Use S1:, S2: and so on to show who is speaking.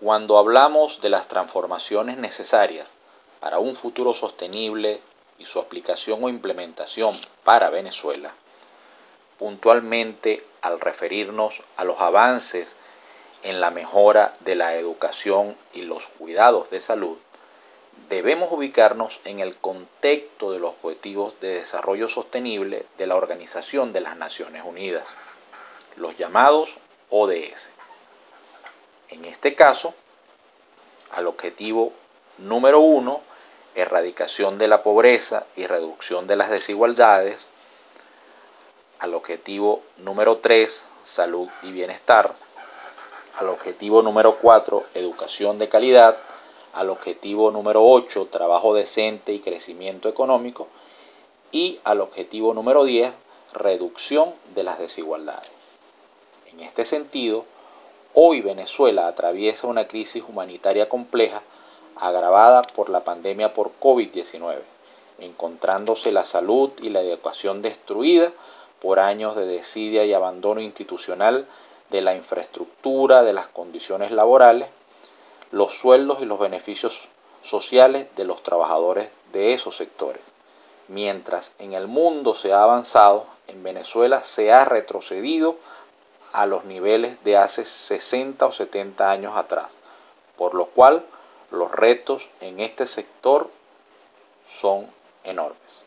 S1: Cuando hablamos de las transformaciones necesarias para un futuro sostenible y su aplicación o implementación para Venezuela, puntualmente al referirnos a los avances en la mejora de la educación y los cuidados de salud, debemos ubicarnos en el contexto de los objetivos de desarrollo sostenible de la Organización de las Naciones Unidas, los llamados ODS. En este caso, al objetivo número uno, erradicación de la pobreza y reducción de las desigualdades, al objetivo número tres, salud y bienestar, al objetivo número cuatro, educación de calidad, al objetivo número 8, trabajo decente y crecimiento económico, y al objetivo número 10, reducción de las desigualdades. En este sentido, hoy Venezuela atraviesa una crisis humanitaria compleja agravada por la pandemia por COVID-19, encontrándose la salud y la educación destruida por años de desidia y abandono institucional de la infraestructura, de las condiciones laborales, los sueldos y los beneficios sociales de los trabajadores de esos sectores. Mientras en el mundo se ha avanzado, en Venezuela se ha retrocedido a los niveles de hace 60 o 70 años atrás, por lo cual los retos en este sector son enormes.